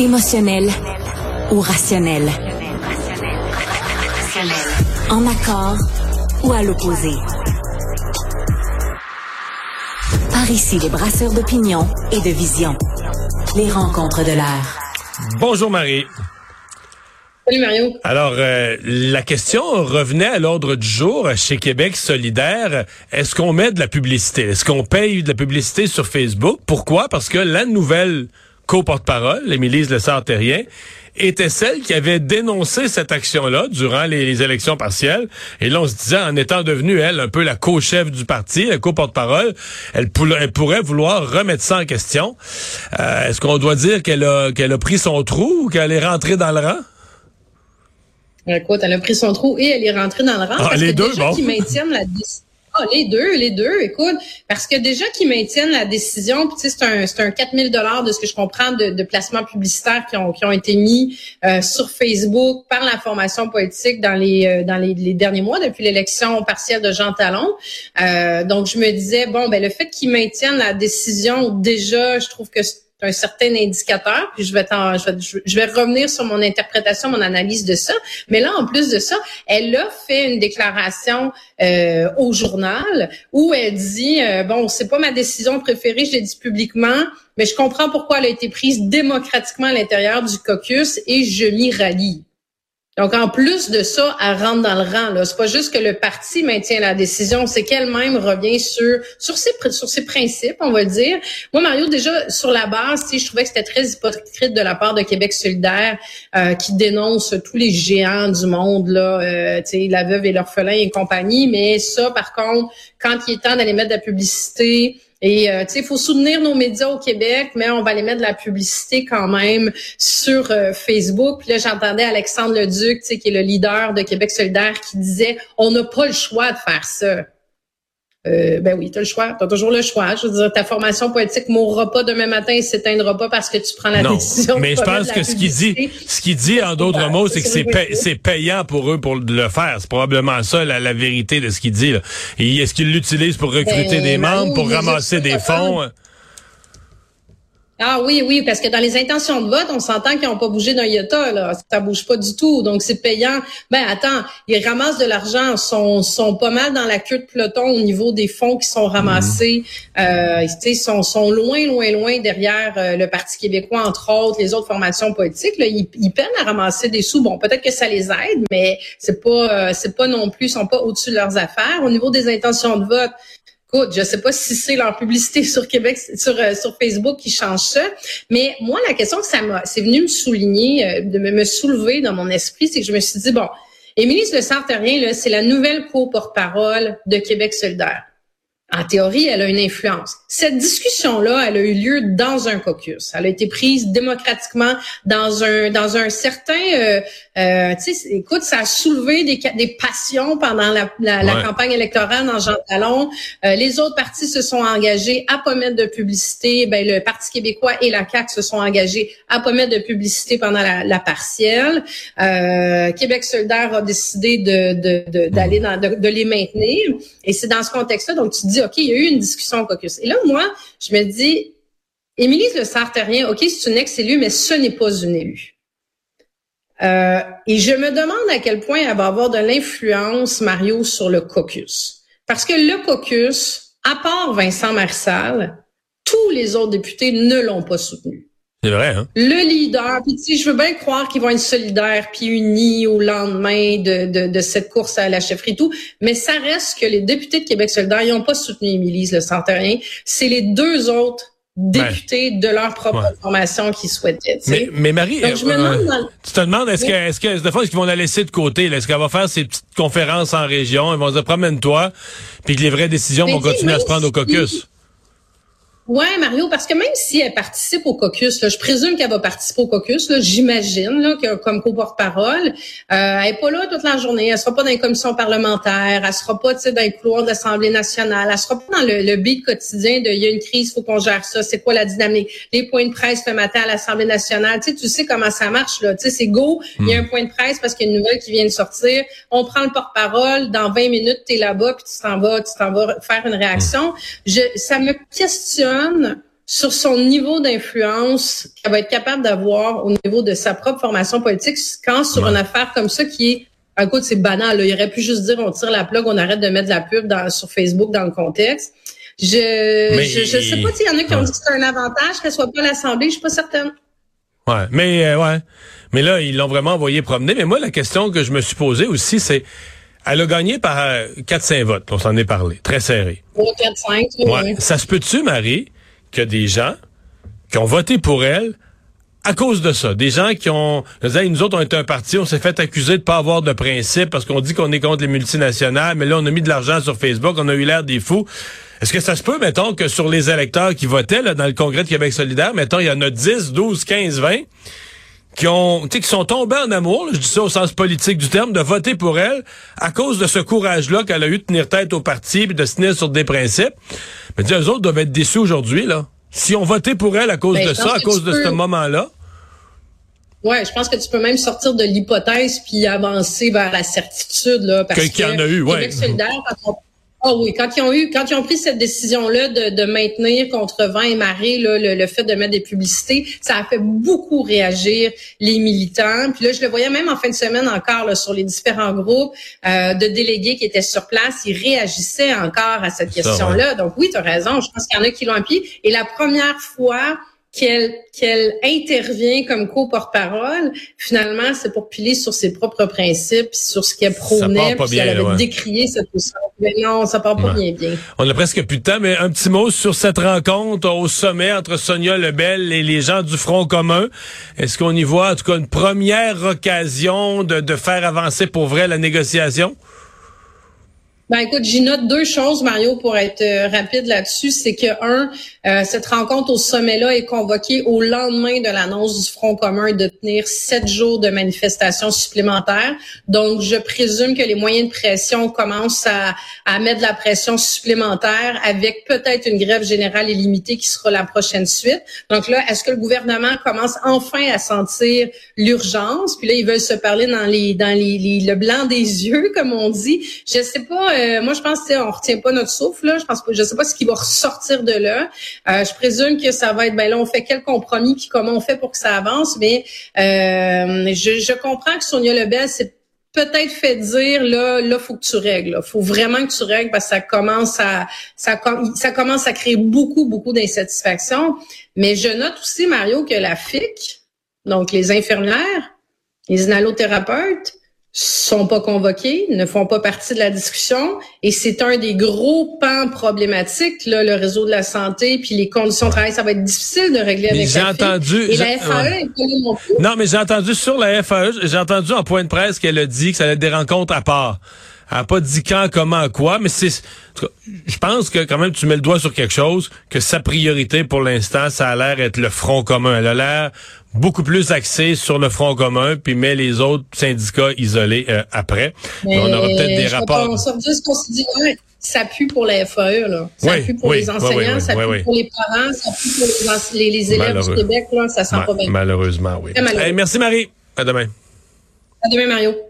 Émotionnel ou rationnel? En accord ou à l'opposé? Par ici, les brasseurs d'opinion et de vision. Les rencontres de l'air. Bonjour Marie. Salut Mario. Alors, euh, la question revenait à l'ordre du jour chez Québec solidaire. Est-ce qu'on met de la publicité? Est-ce qu'on paye de la publicité sur Facebook? Pourquoi? Parce que la nouvelle co-porte-parole, Émilise Lessard-Terrien, était celle qui avait dénoncé cette action-là durant les, élections partielles. Et là, on se disait, en étant devenue, elle, un peu la co-chef du parti, la co-porte-parole, elle, pourrait vouloir remettre ça en question. Euh, est-ce qu'on doit dire qu'elle a, qu'elle a pris son trou ou qu'elle est rentrée dans le rang? Écoute, elle a pris son trou et elle est rentrée dans le rang. Ah, parce les que deux, déjà qui maintiennent la ah, les deux, les deux, écoute, parce que déjà qu'ils maintiennent la décision, puis c'est un, c'est un 4000 dollars de ce que je comprends de, placements publicitaires qui ont, qui ont été mis euh, sur Facebook par la formation politique dans les euh, dans les, les, derniers mois depuis l'élection partielle de Jean Talon. Euh, donc je me disais bon ben le fait qu'ils maintiennent la décision déjà, je trouve que un certain indicateur, puis je vais, je vais, je vais revenir sur mon interprétation, mon analyse de ça. Mais là, en plus de ça, elle a fait une déclaration euh, au journal où elle dit euh, bon, c'est pas ma décision préférée, je l'ai dit publiquement, mais je comprends pourquoi elle a été prise démocratiquement à l'intérieur du caucus et je m'y rallie. Donc, en plus de ça, elle rentre dans le rang. Là, c'est pas juste que le parti maintient la décision, c'est qu'elle-même revient sur sur ses sur ses principes, on va dire. Moi, Mario, déjà sur la base, je trouvais que c'était très hypocrite de la part de Québec solidaire euh, qui dénonce tous les géants du monde, là, euh, la veuve et l'orphelin et compagnie. Mais ça, par contre, quand il est temps d'aller mettre de la publicité et euh, il faut soutenir nos médias au Québec, mais on va aller mettre de la publicité quand même sur euh, Facebook. Là, j'entendais Alexandre Leduc, tu qui est le leader de Québec solidaire, qui disait on n'a pas le choix de faire ça. Euh, ben oui, tu as le choix. Tu as toujours le choix. Je veux dire, ta formation politique mourra pas demain matin et s'éteindra pas parce que tu prends la décision. Mais je pense que ce qu'il dit, ce qu'il dit en d'autres mots, c'est que c'est payant pour eux pour le faire. C'est probablement ça la, vérité de ce qu'il dit. Est-ce qu'ils l'utilisent pour recruter ben, des membres, pour ramasser des fonds? Ah oui, oui, parce que dans les intentions de vote, on s'entend qu'ils n'ont pas bougé d'un iota, là. Ça bouge pas du tout. Donc, c'est payant. Ben, attends, ils ramassent de l'argent, sont, sont pas mal dans la queue de peloton au niveau des fonds qui sont ramassés. Mmh. Euh, ils sont, sont loin, loin, loin derrière euh, le Parti québécois, entre autres, les autres formations politiques. Là, ils, ils peinent à ramasser des sous. Bon, peut-être que ça les aide, mais c'est pas, euh, c'est pas non plus, ils sont pas au-dessus de leurs affaires. Au niveau des intentions de vote, Écoute, je sais pas si c'est leur publicité sur Québec, sur euh, sur Facebook qui change ça, mais moi la question que ça m'a, c'est venu me souligner, euh, de me, soulever dans mon esprit, c'est que je me suis dit bon, Émilie Le Sartérien, là, c'est la nouvelle co-porte-parole de Québec solidaire. En théorie, elle a une influence. Cette discussion-là, elle a eu lieu dans un caucus. Elle a été prise démocratiquement dans un dans un certain. Euh, euh, tu sais, écoute, ça a soulevé des, des passions pendant la, la, campagne électorale dans Jean Talon. Euh, les autres partis se sont engagés à pas mettre de publicité. Ben le Parti québécois et la CAQ se sont engagés à pas mettre de publicité pendant la, la partielle. Euh, Québec solidaire a décidé de d'aller de, de, de, les maintenir. Et c'est dans ce contexte-là, donc tu dis OK, il y a eu une discussion au caucus. Et là, moi, je me dis, Émilie Le Sartérien, OK, c'est une ex-élue, mais ce n'est pas une élue. Euh, et je me demande à quel point elle va avoir de l'influence, Mario, sur le caucus. Parce que le caucus, à part Vincent Marsal, tous les autres députés ne l'ont pas soutenu. C'est vrai, hein? Le leader, puis tu sais, je veux bien croire qu'ils vont être solidaires puis unis au lendemain de, de, de, cette course à la chefferie et tout, mais ça reste que les députés de Québec solidaire, ils n'ont pas soutenu Émilie Le Centerien. C'est les deux autres députés de leur propre formation qui souhaitaient. Mais, mais, Marie, euh, tu te demandes est-ce que est-ce que de fois est-ce qu'ils vont la laisser de côté Est-ce qu'elle va faire ses petites conférences en région? Ils vont se dire promène-toi, puis que les vraies décisions vont continuer à se prendre au caucus. Ouais, Mario, parce que même si elle participe au caucus, là, je présume qu'elle va participer au caucus, j'imagine, là, que, comme co-porte-parole, euh, elle est pas là toute la journée, elle sera pas dans les commissions parlementaires, elle sera pas, tu sais, dans les couloirs de l'Assemblée nationale, elle sera pas dans le, le beat quotidien de il y a une crise, faut qu'on gère ça, c'est quoi la dynamique, les points de presse le matin à l'Assemblée nationale, tu sais, tu sais comment ça marche là, tu sais, c'est go, il y a un hmm. point de presse parce qu'il y a une nouvelle qui vient de sortir, on prend le porte-parole, dans 20 minutes tu es là-bas puis tu t'en vas, tu t'en vas faire une réaction. Je, ça me questionne sur son niveau d'influence qu'elle va être capable d'avoir au niveau de sa propre formation politique quand sur une affaire comme ça qui est Écoute, c'est banal. Là. Il aurait pu juste dire on tire la plug, on arrête de mettre de la pub dans, sur Facebook dans le contexte. Je je, je, sais pas s'il y en a qui ont dit que c'est un avantage qu'elle soit pas à l'Assemblée, je suis pas certaine. Ouais, mais euh, ouais. Mais là, ils l'ont vraiment envoyé promener. Mais moi, la question que je me suis posée aussi, c'est elle a gagné par 4-5 euh, votes, on s'en est parlé, très serré. 4-5, ouais. Ça se peut-tu, Marie, que des gens qui ont voté pour elle à cause de ça. Des gens qui ont... Nous autres, on est un parti, on s'est fait accuser de pas avoir de principe parce qu'on dit qu'on est contre les multinationales, mais là, on a mis de l'argent sur Facebook, on a eu l'air des fous. Est-ce que ça se peut, mettons, que sur les électeurs qui votaient là, dans le Congrès de Québec solidaire, mettons, il y en a 10, 12, 15, 20 qui ont qui sont tombés en amour, je dis ça au sens politique du terme, de voter pour elle à cause de ce courage-là qu'elle a eu de tenir tête au parti et de se tenir sur des principes. Mais eux autres doivent être déçus aujourd'hui, là. Si on votait pour elle à cause ben, de ça, à cause de ce moment-là. Ouais, je pense que tu peux même sortir de l'hypothèse puis avancer vers la certitude là, parce que, en a eu, ouais. Ah oui, quand ils ont eu, quand ils ont pris cette décision-là de, de, maintenir contre vent et marée là, le, fait de mettre des publicités, ça a fait beaucoup réagir les militants. Puis là, je le voyais même en fin de semaine encore là, sur les différents groupes euh, de délégués qui étaient sur place, ils réagissaient encore à cette question-là. Donc oui, tu as raison. Je pense qu'il y en a qui l'ont appuyé. Et la première fois qu'elle qu'elle intervient comme co-porte-parole, finalement, c'est pour piler sur ses propres principes, sur ce qu'elle prônait, puis elle avait décrié cette. Mais non, ça part pas bien bien. On a presque plus de temps, mais un petit mot sur cette rencontre au sommet entre Sonia Lebel et les gens du Front commun. Est-ce qu'on y voit, en tout cas, une première occasion de, de faire avancer pour vrai la négociation? Ben écoute, j'y note deux choses, Mario, pour être euh, rapide là-dessus. C'est que un, euh, cette rencontre au sommet-là est convoquée au lendemain de l'annonce du Front commun de tenir sept jours de manifestations supplémentaires. Donc, je présume que les moyens de pression commencent à, à mettre la pression supplémentaire avec peut-être une grève générale illimitée qui sera la prochaine suite. Donc là, est-ce que le gouvernement commence enfin à sentir l'urgence? Puis là, ils veulent se parler dans les dans les, le blanc des yeux, comme on dit. Je sais pas euh, moi, je pense que on retient pas notre souffle. Là. Je pense je sais pas ce qui va ressortir de là. Euh, je présume que ça va être, ben là, on fait quel compromis puis comment on fait pour que ça avance. Mais euh, je, je comprends que Sonia Lebel, c'est peut-être fait dire là là faut que tu règles Il faut vraiment que tu règles parce que ça commence à ça ça commence à créer beaucoup beaucoup d'insatisfaction mais je note aussi Mario que la FIC donc les infirmières les inhalothérapeutes sont pas convoqués, ne font pas partie de la discussion, et c'est un des gros pans problématiques, là, le réseau de la santé, puis les conditions de travail, ça va être difficile de régler avec j'ai entendu, Et la FAE non plus. Non, mais j'ai entendu sur la FAE, j'ai entendu en point de presse qu'elle a dit que ça allait être des rencontres à part. Elle n'a pas dit quand, comment, quoi, mais c'est, je pense que quand même tu mets le doigt sur quelque chose, que sa priorité pour l'instant, ça a l'air être le front commun. Elle a l'air beaucoup plus axée sur le front commun, puis met les autres syndicats isolés euh, après. on aura peut-être des rapports. Ça pue pour la FAE, là. Ça pue pour les enseignants, ça pue pour les parents, ça pue pour les, les, élèves du Québec, là. Ça sent pas bien. Malheureusement, oui. merci Marie. À demain. À demain, Mario.